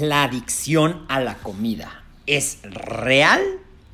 ¿La adicción a la comida es real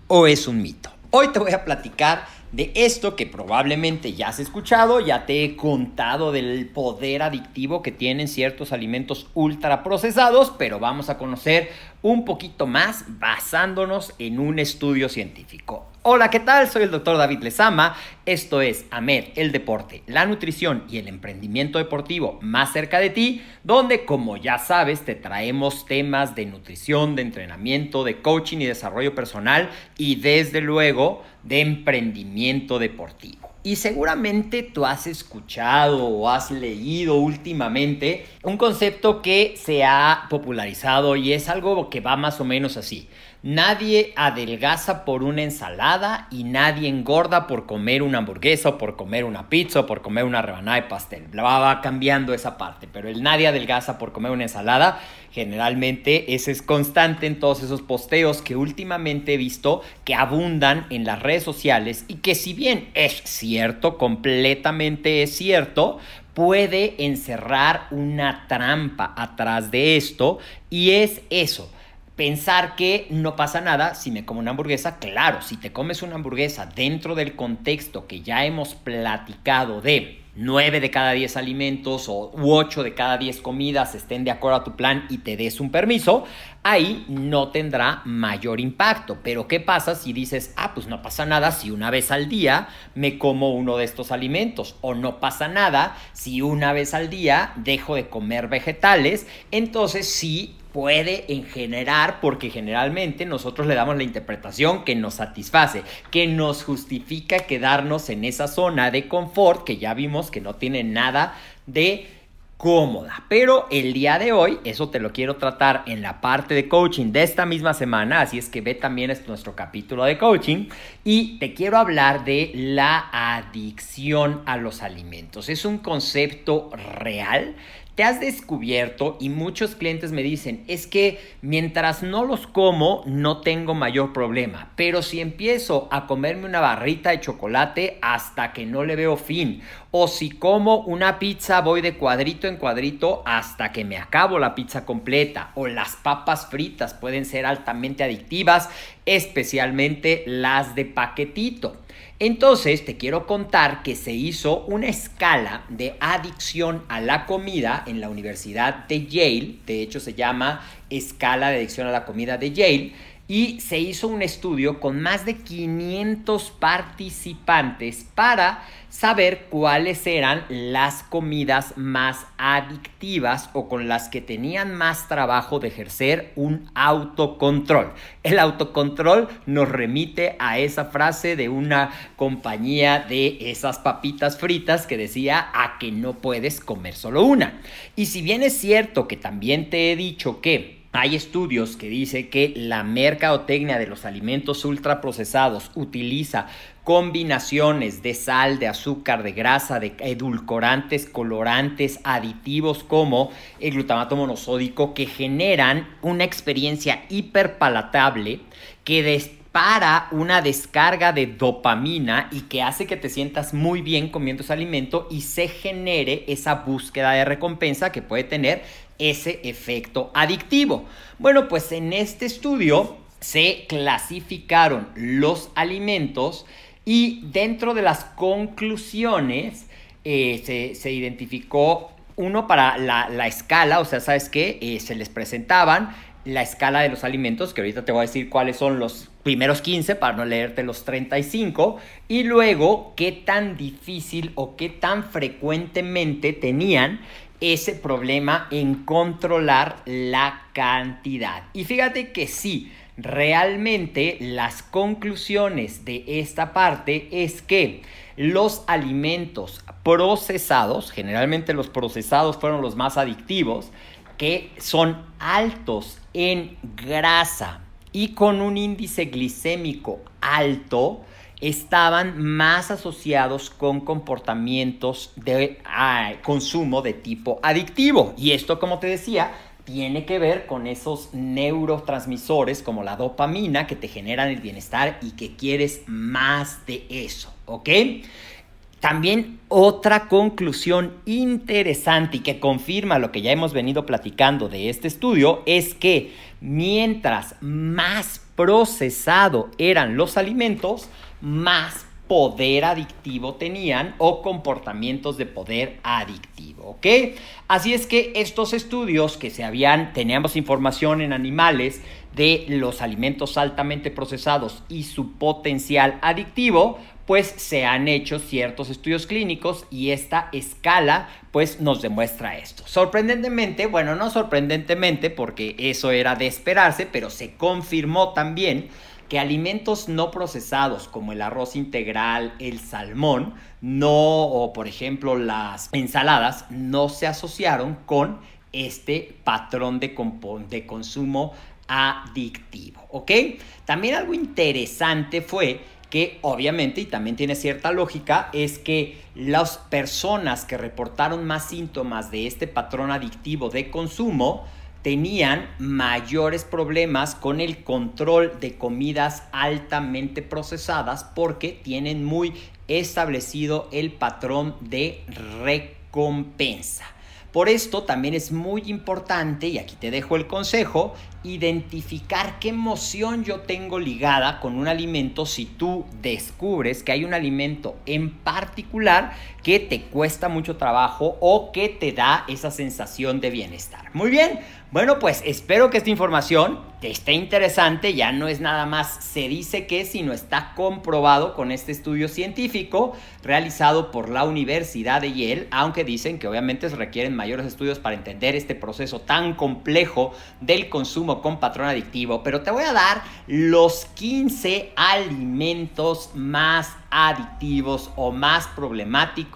o es un mito? Hoy te voy a platicar de esto que probablemente ya has escuchado, ya te he contado del poder adictivo que tienen ciertos alimentos ultraprocesados, pero vamos a conocer un poquito más basándonos en un estudio científico. Hola, ¿qué tal? Soy el doctor David Lezama. Esto es AMED, el deporte, la nutrición y el emprendimiento deportivo más cerca de ti, donde, como ya sabes, te traemos temas de nutrición, de entrenamiento, de coaching y desarrollo personal y desde luego de emprendimiento deportivo. Y seguramente tú has escuchado o has leído últimamente un concepto que se ha popularizado y es algo que va más o menos así. Nadie adelgaza por una ensalada y nadie engorda por comer una hamburguesa o por comer una pizza o por comer una rebanada de pastel. Va cambiando esa parte, pero el nadie adelgaza por comer una ensalada, generalmente ese es constante en todos esos posteos que últimamente he visto que abundan en las redes sociales y que si bien es cierto, completamente es cierto, puede encerrar una trampa atrás de esto y es eso pensar que no pasa nada si me como una hamburguesa. Claro, si te comes una hamburguesa dentro del contexto que ya hemos platicado de 9 de cada 10 alimentos o 8 de cada 10 comidas estén de acuerdo a tu plan y te des un permiso, ahí no tendrá mayor impacto. Pero ¿qué pasa si dices, ah, pues no pasa nada si una vez al día me como uno de estos alimentos? O no pasa nada si una vez al día dejo de comer vegetales. Entonces sí puede en generar, porque generalmente nosotros le damos la interpretación que nos satisface, que nos justifica quedarnos en esa zona de confort que ya vimos que no tiene nada de cómoda. Pero el día de hoy, eso te lo quiero tratar en la parte de coaching de esta misma semana, así es que ve también es nuestro capítulo de coaching y te quiero hablar de la adicción a los alimentos. Es un concepto real te has descubierto y muchos clientes me dicen, es que mientras no los como no tengo mayor problema, pero si empiezo a comerme una barrita de chocolate hasta que no le veo fin, o si como una pizza voy de cuadrito en cuadrito hasta que me acabo la pizza completa, o las papas fritas pueden ser altamente adictivas, especialmente las de paquetito. Entonces te quiero contar que se hizo una escala de adicción a la comida en la Universidad de Yale, de hecho se llama escala de adicción a la comida de Yale, y se hizo un estudio con más de 500 participantes para saber cuáles eran las comidas más adictivas o con las que tenían más trabajo de ejercer un autocontrol. El autocontrol nos remite a esa frase de una compañía de esas papitas fritas que decía a que no puedes comer solo una. Y si bien es cierto que también te he dicho que hay estudios que dicen que la mercadotecnia de los alimentos ultraprocesados utiliza combinaciones de sal, de azúcar, de grasa, de edulcorantes, colorantes, aditivos como el glutamato monosódico que generan una experiencia hiperpalatable que para una descarga de dopamina y que hace que te sientas muy bien comiendo ese alimento y se genere esa búsqueda de recompensa que puede tener ese efecto adictivo. Bueno, pues en este estudio se clasificaron los alimentos y dentro de las conclusiones eh, se, identificó uno para la, escala, o sea, ¿sabes qué? Eh, se les presentaban la escala de los alimentos, que ahorita te voy a decir cuáles son los primeros 15 para no leerte los 35, y luego qué tan difícil o qué tan frecuentemente tenían ese problema en controlar la cantidad. Y fíjate que sí, realmente las conclusiones de esta parte es que los alimentos procesados, generalmente los procesados fueron los más adictivos, que son altos en grasa y con un índice glicémico alto, estaban más asociados con comportamientos de ah, consumo de tipo adictivo. Y esto, como te decía, tiene que ver con esos neurotransmisores como la dopamina que te generan el bienestar y que quieres más de eso, ¿ok? También otra conclusión interesante y que confirma lo que ya hemos venido platicando de este estudio es que mientras más procesado eran los alimentos, más poder adictivo tenían o comportamientos de poder adictivo, ¿ok? Así es que estos estudios que se habían, teníamos información en animales de los alimentos altamente procesados y su potencial adictivo, pues se han hecho ciertos estudios clínicos y esta escala pues nos demuestra esto. Sorprendentemente, bueno, no sorprendentemente porque eso era de esperarse, pero se confirmó también que alimentos no procesados como el arroz integral, el salmón, no, o por ejemplo las ensaladas, no se asociaron con este patrón de, de consumo adictivo, ¿ok? También algo interesante fue que obviamente, y también tiene cierta lógica, es que las personas que reportaron más síntomas de este patrón adictivo de consumo tenían mayores problemas con el control de comidas altamente procesadas porque tienen muy establecido el patrón de recompensa. Por esto también es muy importante, y aquí te dejo el consejo, identificar qué emoción yo tengo ligada con un alimento si tú descubres que hay un alimento en particular que te cuesta mucho trabajo o que te da esa sensación de bienestar. Muy bien, bueno pues espero que esta información te esté interesante, ya no es nada más se dice que, sino está comprobado con este estudio científico realizado por la Universidad de Yale, aunque dicen que obviamente se requieren mayores estudios para entender este proceso tan complejo del consumo con patrón adictivo, pero te voy a dar los 15 alimentos más adictivos o más problemáticos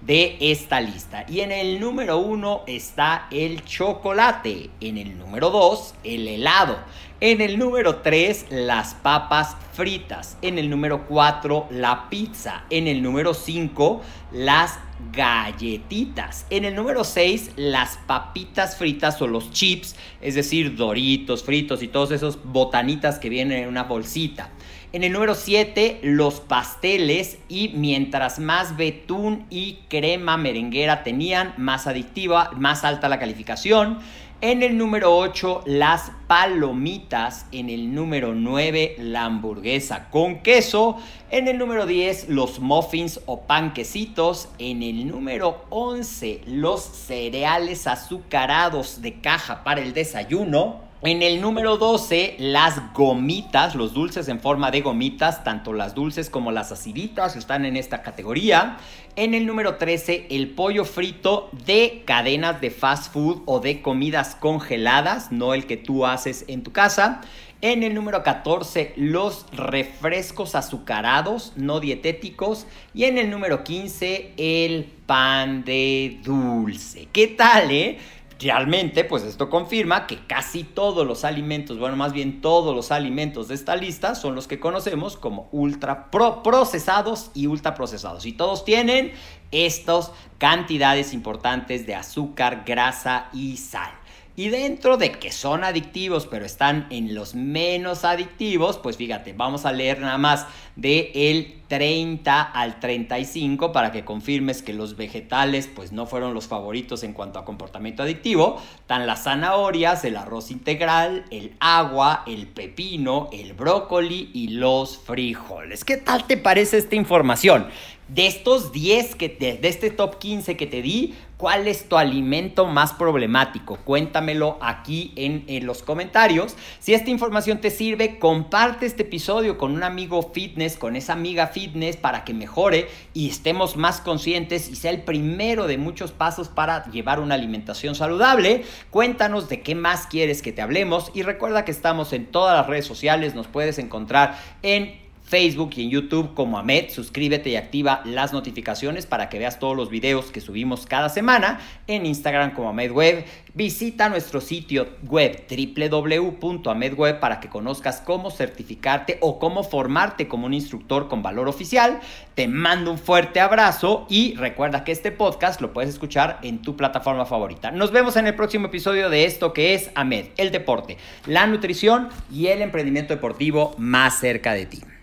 de esta lista. Y en el número uno está el chocolate, en el número 2 el helado, en el número 3 las papas fritas, en el número 4 la pizza, en el número 5 las galletitas. En el número 6, las papitas fritas o los chips, es decir, doritos fritos y todos esos botanitas que vienen en una bolsita. En el número 7, los pasteles y mientras más betún y crema merenguera tenían, más adictiva, más alta la calificación. En el número 8, las palomitas. En el número 9, la hamburguesa con queso. En el número 10, los muffins o panquecitos. En el número 11, los cereales azucarados de caja para el desayuno. En el número 12, las gomitas, los dulces en forma de gomitas, tanto las dulces como las aciditas están en esta categoría. En el número 13, el pollo frito de cadenas de fast food o de comidas congeladas, no el que tú haces en tu casa. En el número 14, los refrescos azucarados, no dietéticos. Y en el número 15, el pan de dulce. ¿Qué tal, eh? Realmente, pues esto confirma que casi todos los alimentos, bueno, más bien todos los alimentos de esta lista son los que conocemos como ultra procesados y ultra procesados. Y todos tienen estas cantidades importantes de azúcar, grasa y sal. Y dentro de que son adictivos, pero están en los menos adictivos, pues fíjate, vamos a leer nada más de el 30 al 35 para que confirmes que los vegetales pues no fueron los favoritos en cuanto a comportamiento adictivo. Están las zanahorias, el arroz integral, el agua, el pepino, el brócoli y los frijoles. ¿Qué tal te parece esta información? De estos 10 que de este top 15 que te di, ¿cuál es tu alimento más problemático? Cuéntamelo aquí en, los comentarios. Si esta información te sirve, comparte este episodio con un amigo fitness, con esa amiga fitness para que mejore y estemos más conscientes y sea el primero de muchos pasos para llevar una alimentación saludable. Cuéntanos de qué más quieres que te hablemos y recuerda que estamos en todas las redes sociales, nos puedes encontrar en Facebook y en YouTube como Ahmed. Suscríbete y activa las notificaciones para que veas todos los videos que subimos cada semana. En Instagram como Ahmed Web. Visita nuestro sitio web www.amedweb para que conozcas cómo certificarte o cómo formarte como un instructor con valor oficial. Te mando un fuerte abrazo y recuerda que este podcast lo puedes escuchar en tu plataforma favorita. Nos vemos en el próximo episodio de esto que es AMED, el deporte, la nutrición y el emprendimiento deportivo más cerca de ti.